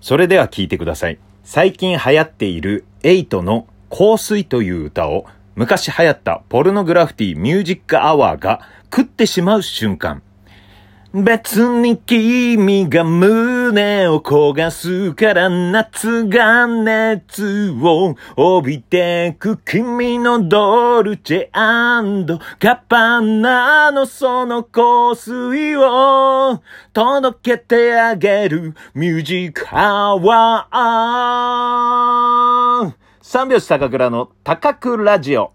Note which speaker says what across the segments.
Speaker 1: それでは聴いてください。最近流行っているエイトの香水という歌を昔流行ったポルノグラフィティミュージックアワーが食ってしまう瞬間。別に君が胸を焦がすから夏が熱を帯びてく君のドルチェガパナのその香水を。届けてあげるミュージックアワー。三拍子高倉の高倉ラジオ。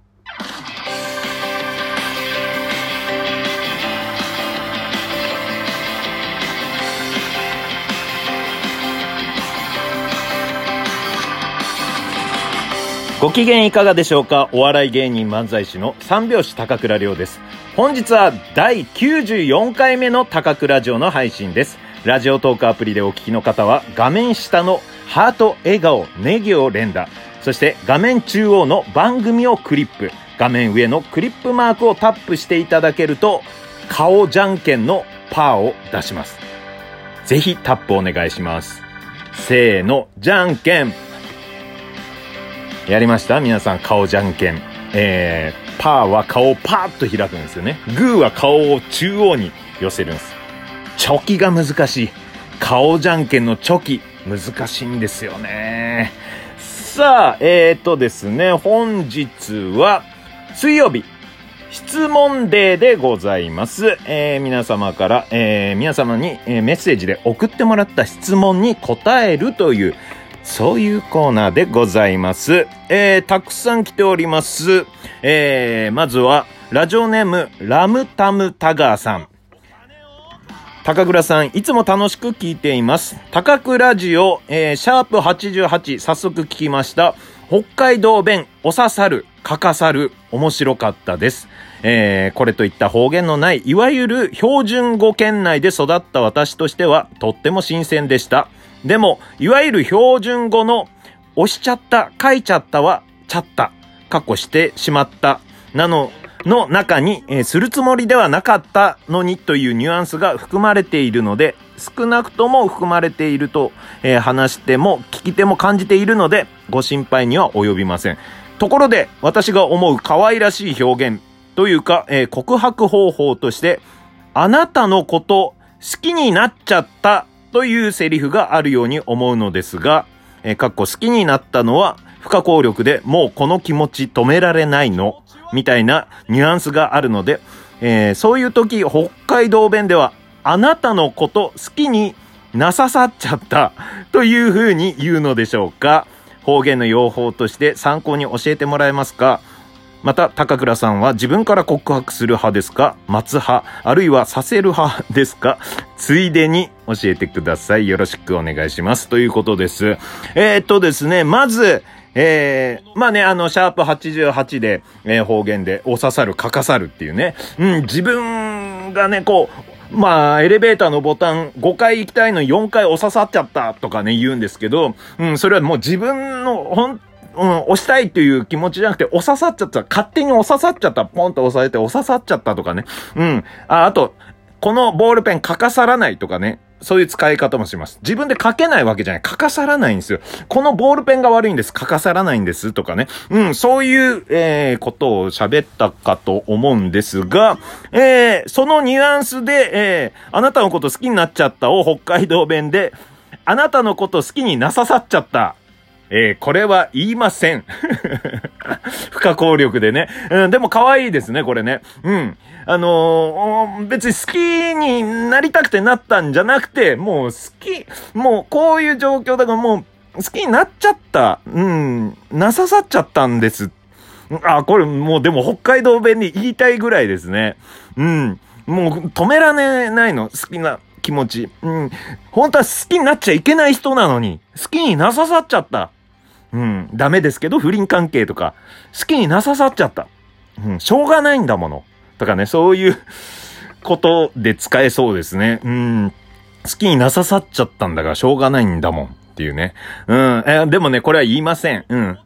Speaker 1: ご機嫌いかがでしょうか？お笑い芸人漫才師の三拍子高倉涼です。本日は第94回目の高倉城の配信です。ラジオトークアプリでお聞きの方は画面下のハート、笑顔、ネギを連打、そして画面中央の番組をクリップ、画面上のクリップマークをタップしていただけると、顔じゃんけんのパーを出します。ぜひタップお願いします。せーの、じゃんけんやりました皆さん顔じゃんけん。えー、パーは顔をパーッと開くんですよね。グーは顔を中央に寄せるんです。チョキが難しい。顔じゃんけんのチョキ、難しいんですよね。さあ、えーとですね、本日は、水曜日、質問デーでございます。えー、皆様から、えー、皆様に、えー、メッセージで送ってもらった質問に答えるという、そういうコーナーでございます。えー、たくさん来ております。えー、まずは、ラジオネーム、ラムタムタガーさん。高倉さん、いつも楽しく聞いています。高倉ジオ、えー、シャープ88、早速聞きました。北海道弁、お刺さる、かかさる、面白かったです。えー、これといった方言のない、いわゆる標準語圏内で育った私としては、とっても新鮮でした。でも、いわゆる標準語の押しちゃった、書いちゃったは、ちゃった、過去してしまった、なの、の中に、えー、するつもりではなかったのにというニュアンスが含まれているので、少なくとも含まれていると、えー、話しても聞き手も感じているので、ご心配には及びません。ところで、私が思う可愛らしい表現というか、えー、告白方法として、あなたのこと好きになっちゃったというセリフがあるように思うのですが、えー、かっこ好きになったのは不可抗力でもうこの気持ち止められないのみたいなニュアンスがあるので、えー、そういう時、北海道弁ではあなたのこと好きになささっちゃったという風に言うのでしょうか。方言の用法として参考に教えてもらえますか。また、高倉さんは自分から告白する派ですか？待つ派あるいはさせる派ですか？ついでに教えてください。よろしくお願いします。ということです。えー、っとですね、まず、えー、まあね、あの、シャープ88で、えー、方言で、お刺さる、かかさるっていうね。うん、自分がね、こう、まあ、エレベーターのボタン5回行きたいのに4回押ささっちゃったとかね、言うんですけど、うん、それはもう自分の、本うん、押したいっていう気持ちじゃなくて、押ささっちゃった。勝手に押ささっちゃった。ポンと押さえて押ささっちゃったとかね。うん。あ、あと、このボールペンかかさらないとかね。そういう使い方もします。自分で書けないわけじゃない。書かさらないんですよ。このボールペンが悪いんです。書かさらないんです。とかね。うん、そういう、えー、ことを喋ったかと思うんですが、えー、そのニュアンスで、えー、あなたのこと好きになっちゃったを北海道弁で、あなたのこと好きになささっちゃった。えー、これは言いません。不可抗力でね。うん、でも可愛いですね、これね。うん。あのー、別に好きになりたくてなったんじゃなくて、もう好き、もうこういう状況だからもう好きになっちゃった。うん、なささっちゃったんです。あ、これもうでも北海道弁に言いたいぐらいですね。うん。もう止められないの、好きな気持ち。うん。本当は好きになっちゃいけない人なのに、好きになささっちゃった。うん、ダメですけど、不倫関係とか、好きになささっちゃった。うん、しょうがないんだもの。とかね、そういうことで使えそうですね。うん、好きになささっちゃったんだからしょうがないんだもんっていうね。うん、えでもね、これは言いません。うん。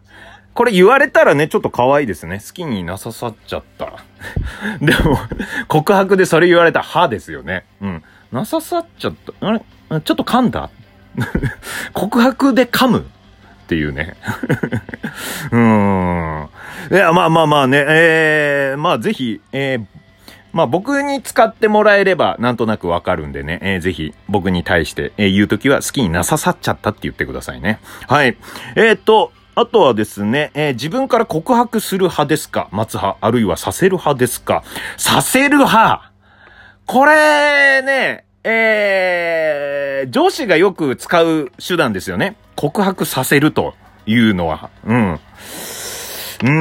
Speaker 1: これ言われたらね、ちょっと可愛いですね。好きになささっちゃった。でも、告白でそれ言われた歯ですよね。うん。なささっちゃった。あれ？ちょっと噛んだ？告白で噛む？っていうね。うーん。いや、まあまあまあね、えー、まあぜひ、えー、まあ僕に使ってもらえればなんとなくわかるんでね、えー、ぜひ僕に対して、えー、言うときは好きになささっちゃったって言ってくださいね。はい。えー、と、あとはですね、えー、自分から告白する派ですか？待つ派、あるいはさせる派ですか？させる派これね、えー、上司がよく使う手段ですよね。告白させるというのは。うん。うー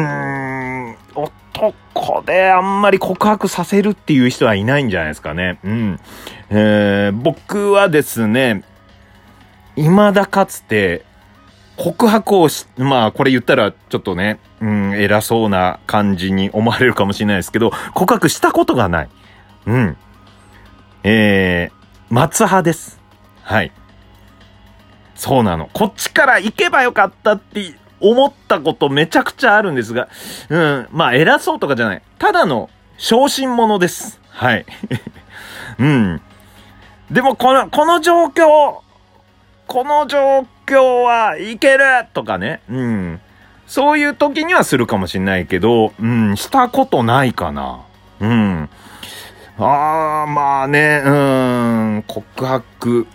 Speaker 1: ん、男であんまり告白させるっていう人はいないんじゃないですかね。うん。えー、僕はですね、未だかつて、告白をし、まあこれ言ったらちょっとね、うん、偉そうな感じに思われるかもしれないですけど、告白したことがない。うん。えー、松派です。はい。そうなの。こっちから行けばよかったって思ったことめちゃくちゃあるんですが、うん、まあ偉そうとかじゃない。ただの昇進者です。はい。うん。でもこの、この状況、この状況はいけるとかね。うん。そういう時にはするかもしんないけど、うん、したことないかな。うん。ああ、まあね、うん、告白、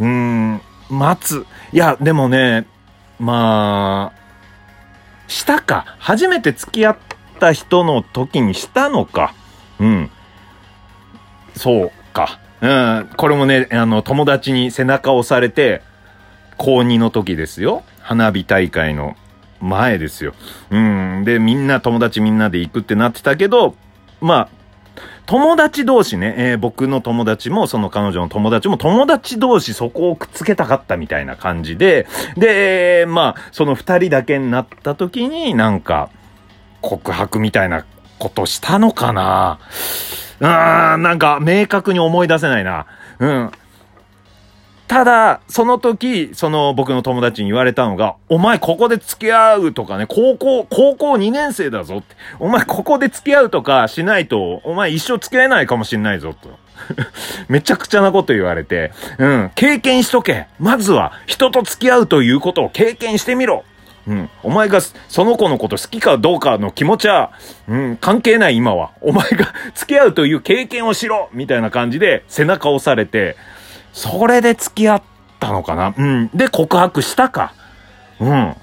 Speaker 1: うん、待つ。いや、でもね、まあ、したか。初めて付き合った人の時にしたのか。うん。そうか。うん。これもね、あの、友達に背中を押されて、高2の時ですよ。花火大会の前ですよ。うん。で、みんな友達みんなで行くってなってたけど、まあ、友達同士ね、えー、僕の友達も、その彼女の友達も、友達同士そこをくっつけたかったみたいな感じで、で、まあ、その二人だけになった時に、なんか、告白みたいなことしたのかなうーん、なんか、明確に思い出せないな。うん。ただ、その時、その僕の友達に言われたのが、お前ここで付き合うとかね、高校、高校2年生だぞって。お前ここで付き合うとかしないと、お前一生付き合えないかもしんないぞと。めちゃくちゃなこと言われて、うん、経験しとけ。まずは、人と付き合うということを経験してみろ。うん。お前がその子のこと好きかどうかの気持ちは、うん、関係ない今は。お前が付き合うという経験をしろみたいな感じで背中を押されて、それで付き合ったのかな？うん。で、告白したか。うん。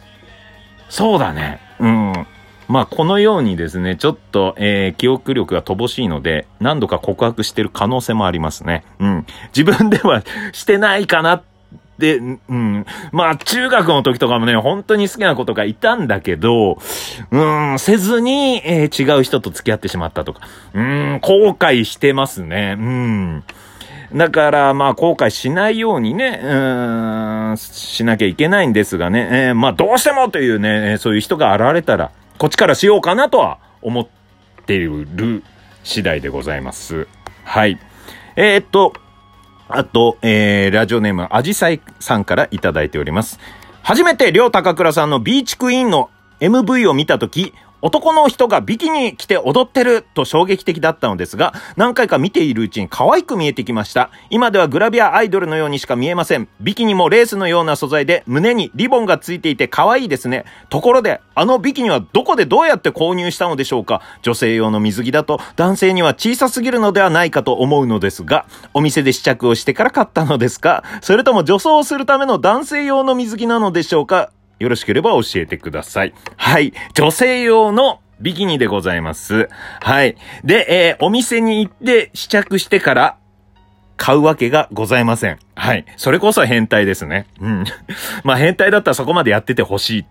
Speaker 1: そうだね。うん。まあ、このようにですね、ちょっと、えー、記憶力が乏しいので、何度か告白してる可能性もありますね。うん。自分では してないかなって、うん。まあ、中学の時とかもね、本当に好きな子とかいたんだけど、うん、せずに、えー、違う人と付き合ってしまったとか、うん、後悔してますね。うん。だから、まあ、後悔しないようにね、うん、しなきゃいけないんですがね、えー、まあ、どうしてもというね、そういう人が現れたら、こっちからしようかなとは思っている次第でございます。はい。えー、っと、あと、えー、ラジオネーム、アジサイさんからいただいております。初めて、りょうたかくらさんのビーチクイーンの MV を見たとき、男の人がビキニ着て踊ってると衝撃的だったのですが、何回か見ているうちに可愛く見えてきました。今ではグラビアアイドルのようにしか見えません。ビキニもレースのような素材で胸にリボンがついていて可愛いですね。ところで、あのビキニはどこでどうやって購入したのでしょうか？女性用の水着だと男性には小さすぎるのではないかと思うのですが、お店で試着をしてから買ったのですか？それとも女装するための男性用の水着なのでしょうか？よろしければ教えてください。はい。女性用のビキニでございます。はい。で、えー、お店に行って試着してから買うわけがございません。はい。それこそ変態ですね。うん。まあ変態だったらそこまでやっててほしい。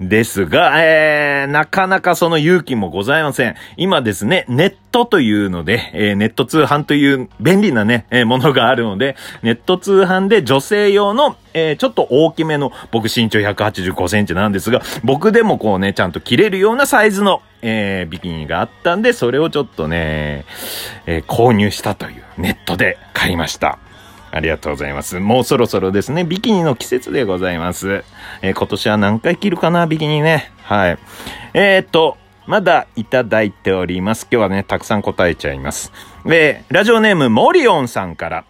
Speaker 1: ですが、えー、なかなかその勇気もございません。今ですね、ネットというので、えー、ネット通販という便利なね、えー、ものがあるので、ネット通販で女性用の、えー、ちょっと大きめの、僕身長185センチなんですが、僕でもこうね、ちゃんと着れるようなサイズの、えー、ビキニがあったんで、それをちょっとね、えー、購入したという、ネットで買いました。ありがとうございます。もうそろそろですね、ビキニの季節でございます。えー、今年は何回着るかな、ビキニね。はい。えー、っと、まだいただいております。今日はね、たくさん答えちゃいます。えー、ラジオネームモリオンさんから、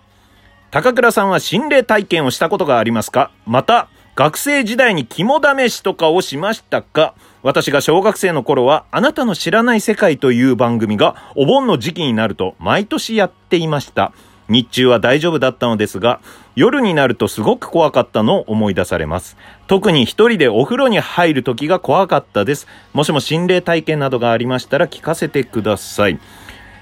Speaker 1: 高倉さんは心霊体験をしたことがありますか？また、学生時代に肝試しとかをしましたか？私が小学生の頃は、あなたの知らない世界という番組がお盆の時期になると毎年やっていました。日中は大丈夫だったのですが、夜になるとすごく怖かったのを思い出されます。特に一人でお風呂に入る時が怖かったです。もしも心霊体験などがありましたら聞かせてください。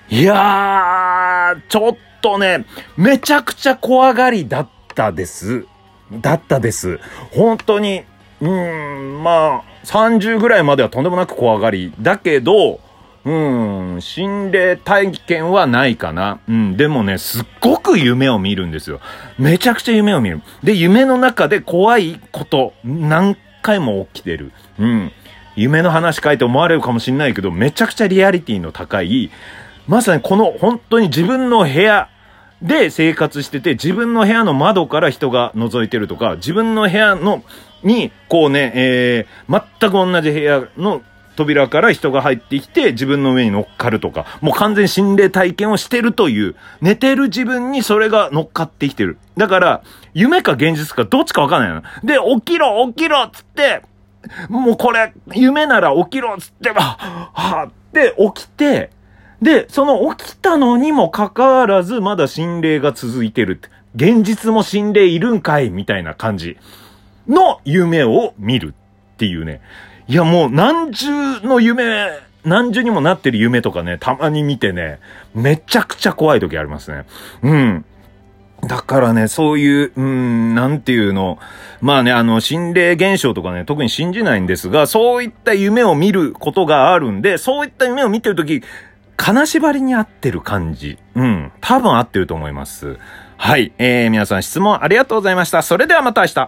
Speaker 1: いやー、ちょっとね、めちゃくちゃ怖がりだったです。だったです。本当に、うーん、まあ、30ぐらいまではとんでもなく怖がり。だけど、うん、心霊体験はないかな。うん、でもね、すっごく夢を見るんですよ。めちゃくちゃ夢を見る。で、夢の中で怖いこと、何回も起きてる。うん。夢の話書いて思われるかもしんないけど、めちゃくちゃリアリティの高い、まさにこの本当に自分の部屋で生活してて、自分の部屋の窓から人が覗いてるとか、自分の部屋の、に、こうね、えー、全く同じ部屋の扉から人が入ってきて自分の上に乗っかるとか、もう完全心霊体験をしてるという、寝てる自分にそれが乗っかってきてる。だから、夢か現実かどっちかわかんないの。で、起きろ起きろっつって、もうこれ、夢なら起きろっつって、はぁ、って起きて、で、その起きたのにもかかわらず、まだ心霊が続いてるって。現実も心霊いるんかいみたいな感じの夢を見るっていうね。いやもう何重の夢、何重にもなってる夢とかね、たまに見てね、めちゃくちゃ怖い時ありますね。うん。だからね、そういう、うん、なんていうの。まあね、あの、心霊現象とかね、特に信じないんですが、そういった夢を見ることがあるんで、そういった夢を見てるとき、金縛りに合ってる感じ。うん。多分合ってると思います。はい。えー、皆さん質問ありがとうございました。それではまた明日。